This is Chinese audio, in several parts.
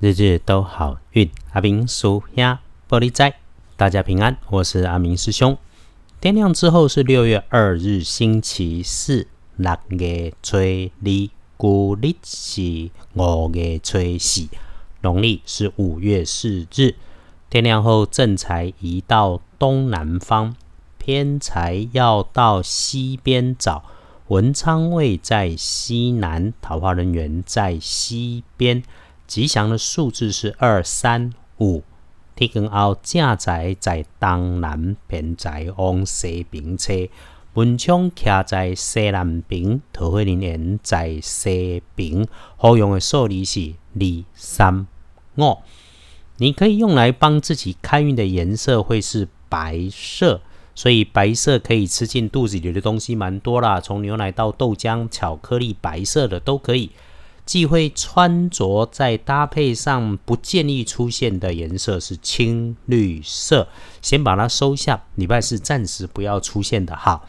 日日都好运。阿明叔呀，玻璃仔，大家平安，我是阿明师兄。天亮之后是六月二日，星期四，六月初二，古历是五月初四，农历是五月四日。天亮后，正财移到东南方，偏财要到西边找。文昌位在西南，桃花人员在西边。吉祥的数字是二三五。天光后，正宅在东南，偏宅往西边车。文昌徛在西南边，桃花人员在西边。好用的数字是二三五。你可以用来帮自己开运的颜色会是白色。所以白色可以吃进肚子里的东西蛮多啦，从牛奶到豆浆、巧克力，白色的都可以。忌讳穿着在搭配上不建议出现的颜色是青绿色，先把它收下。礼拜四暂时不要出现的哈。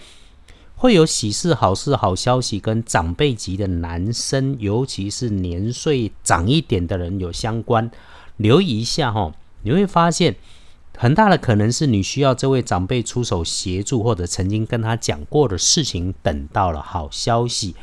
会有喜事、好事、好消息跟长辈级的男生，尤其是年岁长一点的人有相关，留意一下哈，你会发现。很大的可能是你需要这位长辈出手协助，或者曾经跟他讲过的事情，等到了好消息，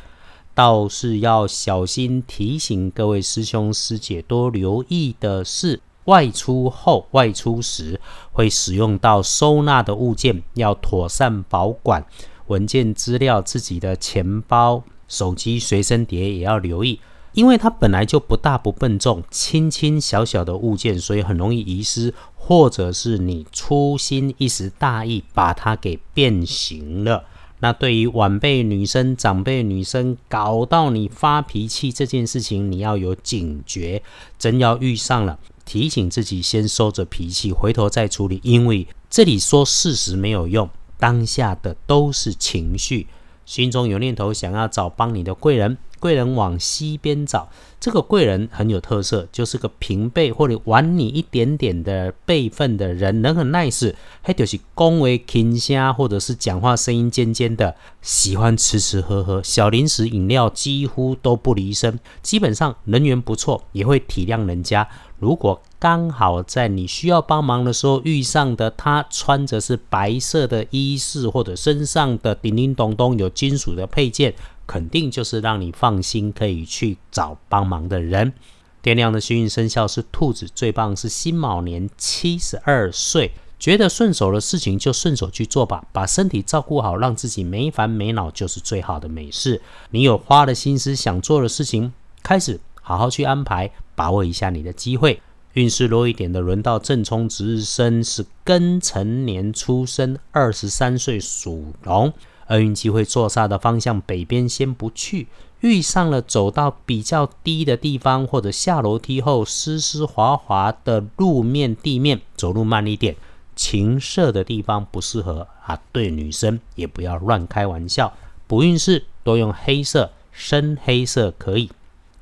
倒是要小心提醒各位师兄师姐多留意的是，外出后、外出时会使用到收纳的物件，要妥善保管文件资料，自己的钱包、手机、随身碟也要留意。因为它本来就不大不笨重，轻轻小小的物件，所以很容易遗失，或者是你粗心一时大意把它给变形了。那对于晚辈女生、长辈女生搞到你发脾气这件事情，你要有警觉，真要遇上了，提醒自己先收着脾气，回头再处理。因为这里说事实没有用，当下的都是情绪，心中有念头想要找帮你的贵人。贵人往西边找，这个贵人很有特色，就是个平辈或者晚你一点点的辈分的人，人很 nice，还就是恭维轻声，或者是讲话声音尖尖的，喜欢吃吃喝喝，小零食饮料几乎都不离身，基本上人缘不错，也会体谅人家。如果刚好在你需要帮忙的时候遇上的他，穿着是白色的衣饰，或者身上的叮叮咚咚有金属的配件。肯定就是让你放心可以去找帮忙的人。天亮的幸运生肖是兔子，最棒是辛卯年七十二岁。觉得顺手的事情就顺手去做吧，把身体照顾好，让自己没烦没恼就是最好的美事。你有花了心思想做的事情，开始好好去安排，把握一下你的机会。运势弱一点的，轮到正冲值日生是庚辰年出生，二十三岁属龙。厄运机会坐煞的方向北边先不去，遇上了走到比较低的地方，或者下楼梯后湿湿滑滑的路面地面，走路慢一点。情色的地方不适合啊，对女生也不要乱开玩笑。不运势多用黑色，深黑色可以。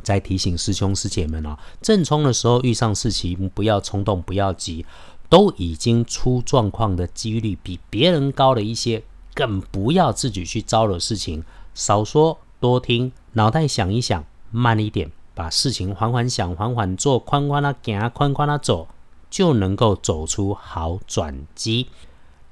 再提醒师兄师姐们哦，正冲的时候遇上事情不要冲动，不要急，都已经出状况的几率比别人高了一些。更不要自己去招惹事情，少说多听，脑袋想一想，慢一点，把事情缓缓想，缓缓做，宽宽的行，宽宽的走，就能够走出好转机。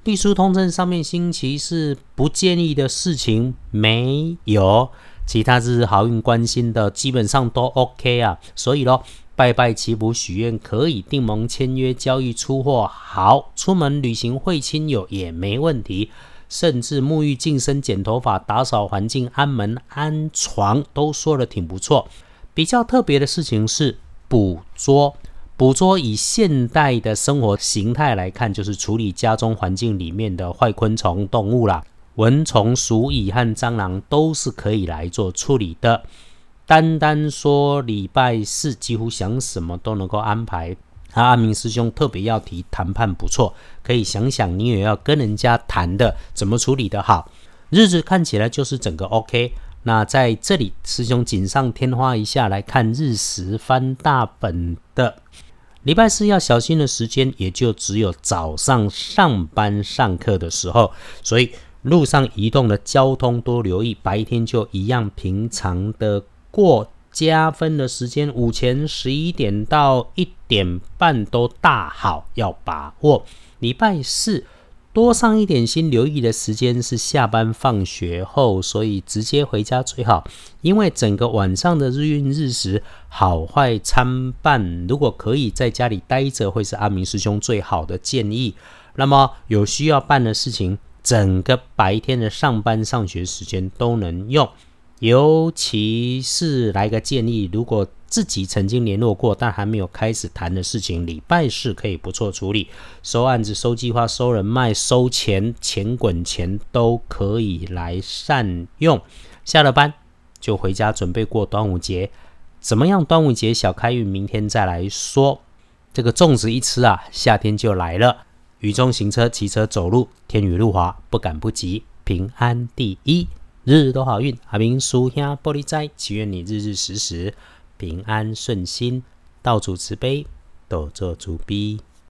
隶书通证上面星期四不建议的事情没有，其他是好运关心的，基本上都 OK 啊。所以咯，拜拜祈福许愿可以，订盟签约交易出货好，出门旅行会亲友也没问题。甚至沐浴、净身、剪头发、打扫环境、安门、安床，都说的挺不错。比较特别的事情是捕捉，捕捉以现代的生活形态来看，就是处理家中环境里面的坏昆虫、动物啦，蚊虫、鼠蚁和蟑螂都是可以来做处理的。单单说礼拜四，几乎想什么都能够安排。阿明师兄特别要提谈判不错，可以想想你也要跟人家谈的怎么处理的好，日子看起来就是整个 OK。那在这里，师兄锦上添花一下来看日食翻大本的礼拜四要小心的时间，也就只有早上上班上课的时候，所以路上移动的交通多留意，白天就一样平常的过。加分的时间，午前十一点到一点半都大好，要把握。礼拜四多上一点心，留意的时间是下班放学后，所以直接回家最好。因为整个晚上的日运日时好坏参半，如果可以在家里待着，会是阿明师兄最好的建议。那么有需要办的事情，整个白天的上班上学时间都能用。尤其是来个建议，如果自己曾经联络过但还没有开始谈的事情，礼拜四可以不错处理，收案子、收计划、收人脉、收钱、钱滚钱都可以来善用。下了班就回家准备过端午节，怎么样？端午节小开运，明天再来说。这个粽子一吃啊，夏天就来了。雨中行车、骑车、走路，天雨路滑，不敢不急，平安第一，日日都好运。阿明叔兄玻璃斋，祈愿你日日时时。平安顺心，道主慈悲，多做主逼。